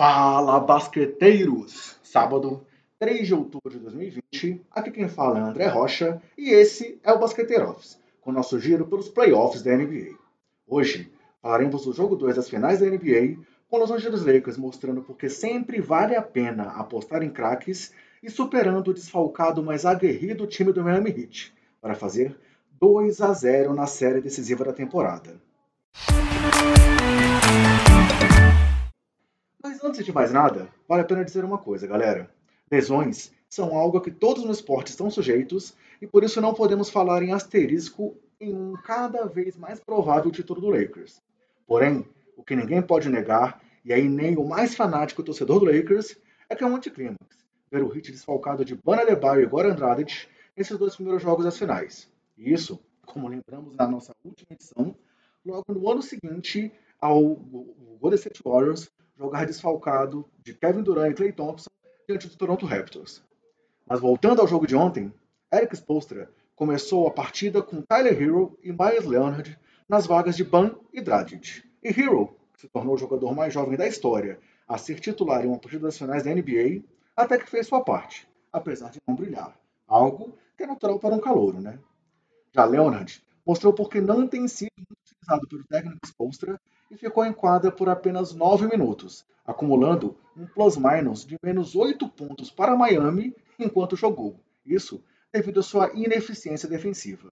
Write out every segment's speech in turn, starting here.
Fala basqueteiros! Sábado, 3 de outubro de 2020, aqui quem fala é André Rocha e esse é o Basqueteiro Office, com nosso giro pelos playoffs da NBA. Hoje falaremos do jogo 2 das finais da NBA, com Los Angeles Lakers mostrando porque sempre vale a pena apostar em craques e superando o desfalcado mais aguerrido time do Miami Heat, para fazer 2 a 0 na série decisiva da temporada. Mas antes de mais nada, vale a pena dizer uma coisa, galera. Lesões são algo a que todos no esporte estão sujeitos e por isso não podemos falar em asterisco em um cada vez mais provável título do Lakers. Porém, o que ninguém pode negar, e aí nem o mais fanático torcedor do Lakers, é que é um anticlímax ver o hit desfalcado de Bana Debaio e Goran Dragic nesses dois primeiros jogos das finais. E isso, como lembramos na nossa última edição, logo no ano seguinte ao Golden State Warriors jogar desfalcado de Kevin Durant e Klay Thompson diante do Toronto Raptors. Mas voltando ao jogo de ontem, Eric Spoelstra começou a partida com Tyler Hero e Myers Leonard nas vagas de Ban e Dragic. E Hero, que se tornou o jogador mais jovem da história a ser titular em uma partida das finais da NBA, até que fez sua parte, apesar de não brilhar. Algo que é natural para um calouro, né? Já Leonard mostrou porque não tem sido utilizado pelo técnico Spoelstra e ficou em quadra por apenas 9 minutos, acumulando um plus-minus de menos 8 pontos para Miami enquanto jogou. Isso devido à sua ineficiência defensiva.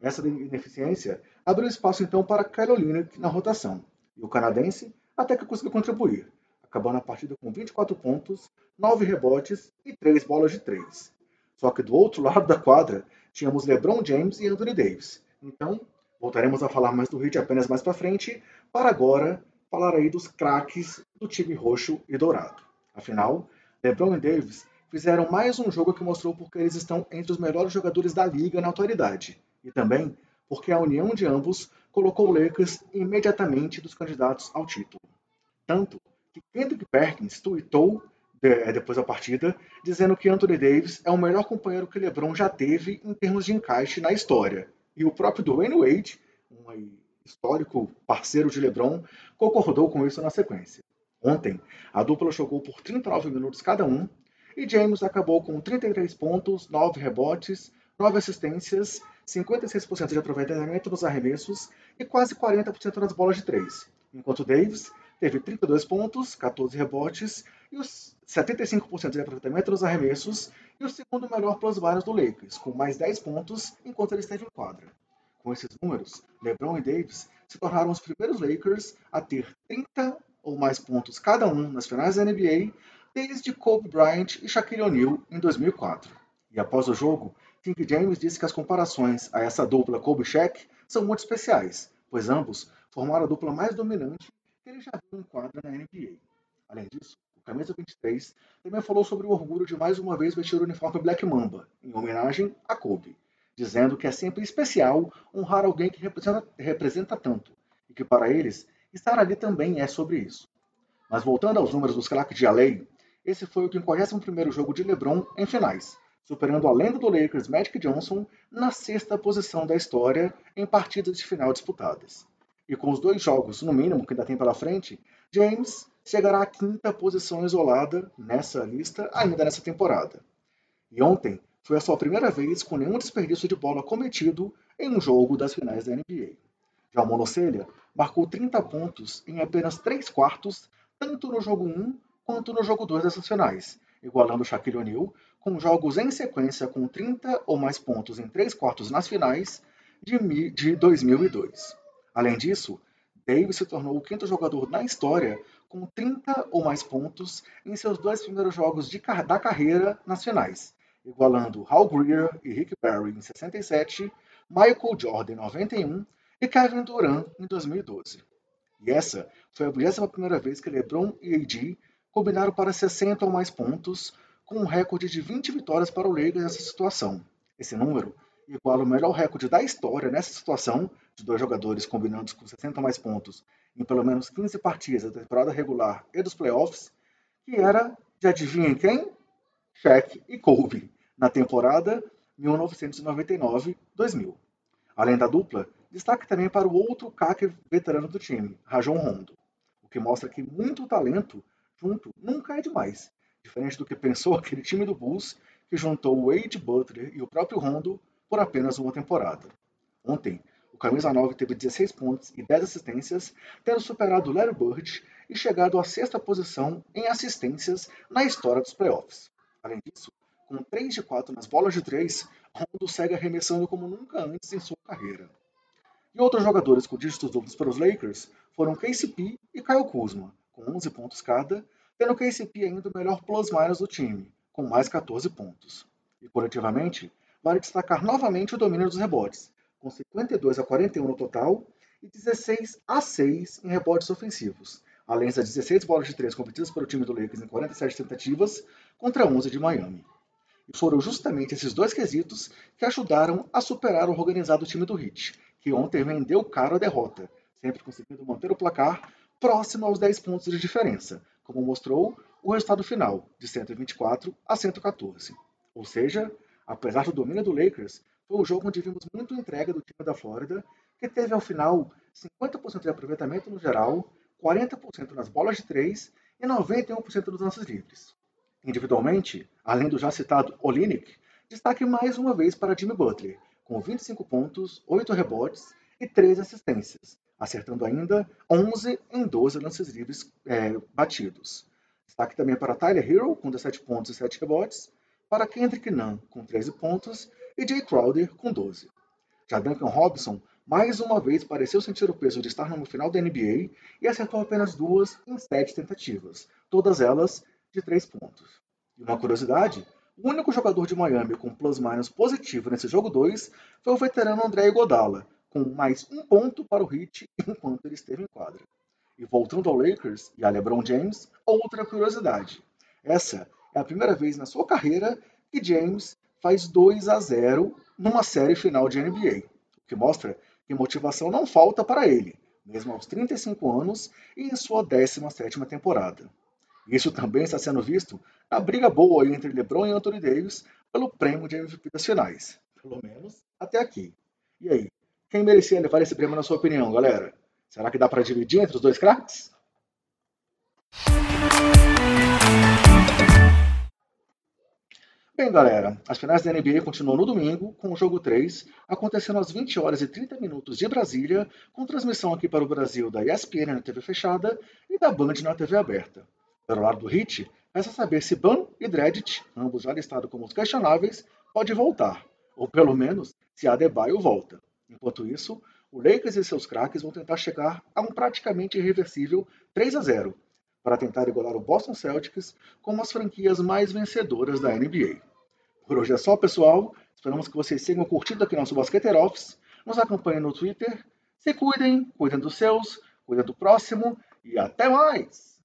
Essa ineficiência abriu espaço então para Carolina na rotação, e o canadense até que conseguiu contribuir, acabando a partida com 24 pontos, 9 rebotes e 3 bolas de 3. Só que do outro lado da quadra tínhamos LeBron James e Anthony Davis. Então, voltaremos a falar mais do Heat apenas mais para frente, para agora falar aí dos craques do time roxo e dourado. Afinal, LeBron e Davis fizeram mais um jogo que mostrou porque eles estão entre os melhores jogadores da liga na atualidade, e também porque a união de ambos colocou o Lakers imediatamente dos candidatos ao título. Tanto que Kendrick Perkins tweetou é, depois da partida, dizendo que Anthony Davis é o melhor companheiro que LeBron já teve em termos de encaixe na história. E o próprio Dwayne Wade, um histórico parceiro de LeBron, concordou com isso na sequência. Ontem, a dupla jogou por 39 minutos cada um e James acabou com 33 pontos, 9 rebotes, 9 assistências, 56% de aproveitamento nos arremessos e quase 40% nas bolas de 3, enquanto Davis teve 32 pontos, 14 rebotes e os 75% de aproveitamento nos arremessos e o segundo melhor plus minus do Lakers, com mais 10 pontos enquanto ele esteve em quadra. Com esses números, LeBron e Davis se tornaram os primeiros Lakers a ter 30 ou mais pontos cada um nas finais da NBA desde Kobe Bryant e Shaquille O'Neal em 2004. E após o jogo, King James disse que as comparações a essa dupla Kobe-Shaq são muito especiais, pois ambos formaram a dupla mais dominante que ele já viu em quadra na NBA. Além disso, camisa 23 também falou sobre o orgulho de mais uma vez vestir o uniforme Black Mamba, em homenagem a Kobe, dizendo que é sempre especial honrar alguém que representa, representa tanto, e que para eles, estar ali também é sobre isso. Mas voltando aos números dos craques de LA, esse foi o 51º jogo de LeBron em finais, superando a lenda do Lakers Magic Johnson na sexta posição da história em partidas de final disputadas. E com os dois jogos, no mínimo, que ainda tem pela frente, James chegará à quinta posição isolada nessa lista ainda nessa temporada. E ontem foi a sua primeira vez com nenhum desperdício de bola cometido em um jogo das finais da NBA. Já o Monocelha marcou 30 pontos em apenas 3 quartos, tanto no jogo 1 quanto no jogo 2 dessas finais, igualando Shaquille O'Neal, com jogos em sequência com 30 ou mais pontos em 3 quartos nas finais de 2002. Além disso, Davis se tornou o quinto jogador na história com 30 ou mais pontos em seus dois primeiros jogos de, da carreira nas finais, igualando Hal Greer e Rick Barry em 67, Michael Jordan em 91 e Kevin Durant em 2012. E essa foi a 21 vez que LeBron e AD combinaram para 60 ou mais pontos, com um recorde de 20 vitórias para o Lakers nessa situação. Esse número iguala o melhor recorde da história nessa situação, de dois jogadores combinando com 60 mais pontos em pelo menos 15 partidas da temporada regular e dos playoffs, que era de adivinhem quem? Shaq e Kobe, na temporada 1999-2000. Além da dupla, destaque também para o outro craque veterano do time, Rajon Rondo, o que mostra que muito talento junto nunca é demais, diferente do que pensou aquele time do Bulls que juntou Wade Butler e o próprio Rondo por apenas uma temporada. Ontem, o camisa 9 teve 16 pontos e 10 assistências, tendo superado Larry Bird e chegado à sexta posição em assistências na história dos playoffs. Além disso, com 3 de 4 nas bolas de 3, Rondo segue arremessando como nunca antes em sua carreira. E outros jogadores com dígitos duplos para os Lakers foram KCP e Kyle Kuzma, com 11 pontos cada, tendo KCP ainda o melhor plus-minus do time, com mais 14 pontos. E coletivamente, vale destacar novamente o domínio dos rebotes, com 52 a 41 no total e 16 a 6 em rebotes ofensivos, além das 16 bolas de 3 competidas pelo time do Lakers em 47 tentativas contra 11 de Miami. E foram justamente esses dois quesitos que ajudaram a superar o organizado time do Heat, que ontem vendeu caro a derrota, sempre conseguindo manter o placar próximo aos 10 pontos de diferença, como mostrou o resultado final, de 124 a 114. Ou seja, apesar do domínio do Lakers, foi um jogo onde vimos muito entrega do time da Flórida, que teve ao final 50% de aproveitamento no geral, 40% nas bolas de 3 e 91% dos lances livres. Individualmente, além do já citado Olinick, destaque mais uma vez para Jimmy Butler, com 25 pontos, 8 rebotes e 3 assistências, acertando ainda 11 em 12 lances livres é, batidos. Destaque também para Tyler Hero, com 17 pontos e 7 rebotes, para Kendrick Nunn, com 13 pontos, e Jay Crowder, com 12. Já Duncan Robinson, mais uma vez, pareceu sentir o peso de estar no final da NBA e acertou apenas duas em sete tentativas, todas elas de três pontos. E uma curiosidade, o único jogador de Miami com plus-minus positivo nesse jogo 2 foi o veterano André Iguodala, com mais um ponto para o Heat enquanto ele esteve em quadra. E voltando ao Lakers e a LeBron James, outra curiosidade. Essa é a primeira vez na sua carreira que James faz 2 a 0 numa série final de NBA, o que mostra que motivação não falta para ele, mesmo aos 35 anos e em sua 17ª temporada. Isso também está sendo visto na briga boa entre LeBron e Anthony Davis pelo prêmio de MVP das finais, pelo menos até aqui. E aí, quem merecia levar esse prêmio na sua opinião, galera? Será que dá para dividir entre os dois craques? Bem, galera, as finais da NBA continuam no domingo, com o jogo 3, acontecendo às 20 horas e 30 minutos de Brasília, com transmissão aqui para o Brasil da ESPN na TV fechada e da Band na TV aberta. Pelo lado do Hit, resta saber se Ban e Dredit, ambos já listados como os questionáveis, pode voltar, ou pelo menos se Adebayo volta. Enquanto isso, o Lakers e seus craques vão tentar chegar a um praticamente irreversível 3 a 0 para tentar igualar o Boston Celtics como as franquias mais vencedoras da NBA. Por hoje é só, pessoal. Esperamos que vocês sigam curtindo aqui nosso Basqueter Office, nos acompanhem no Twitter, se cuidem, cuidem dos seus, cuidem do próximo e até mais!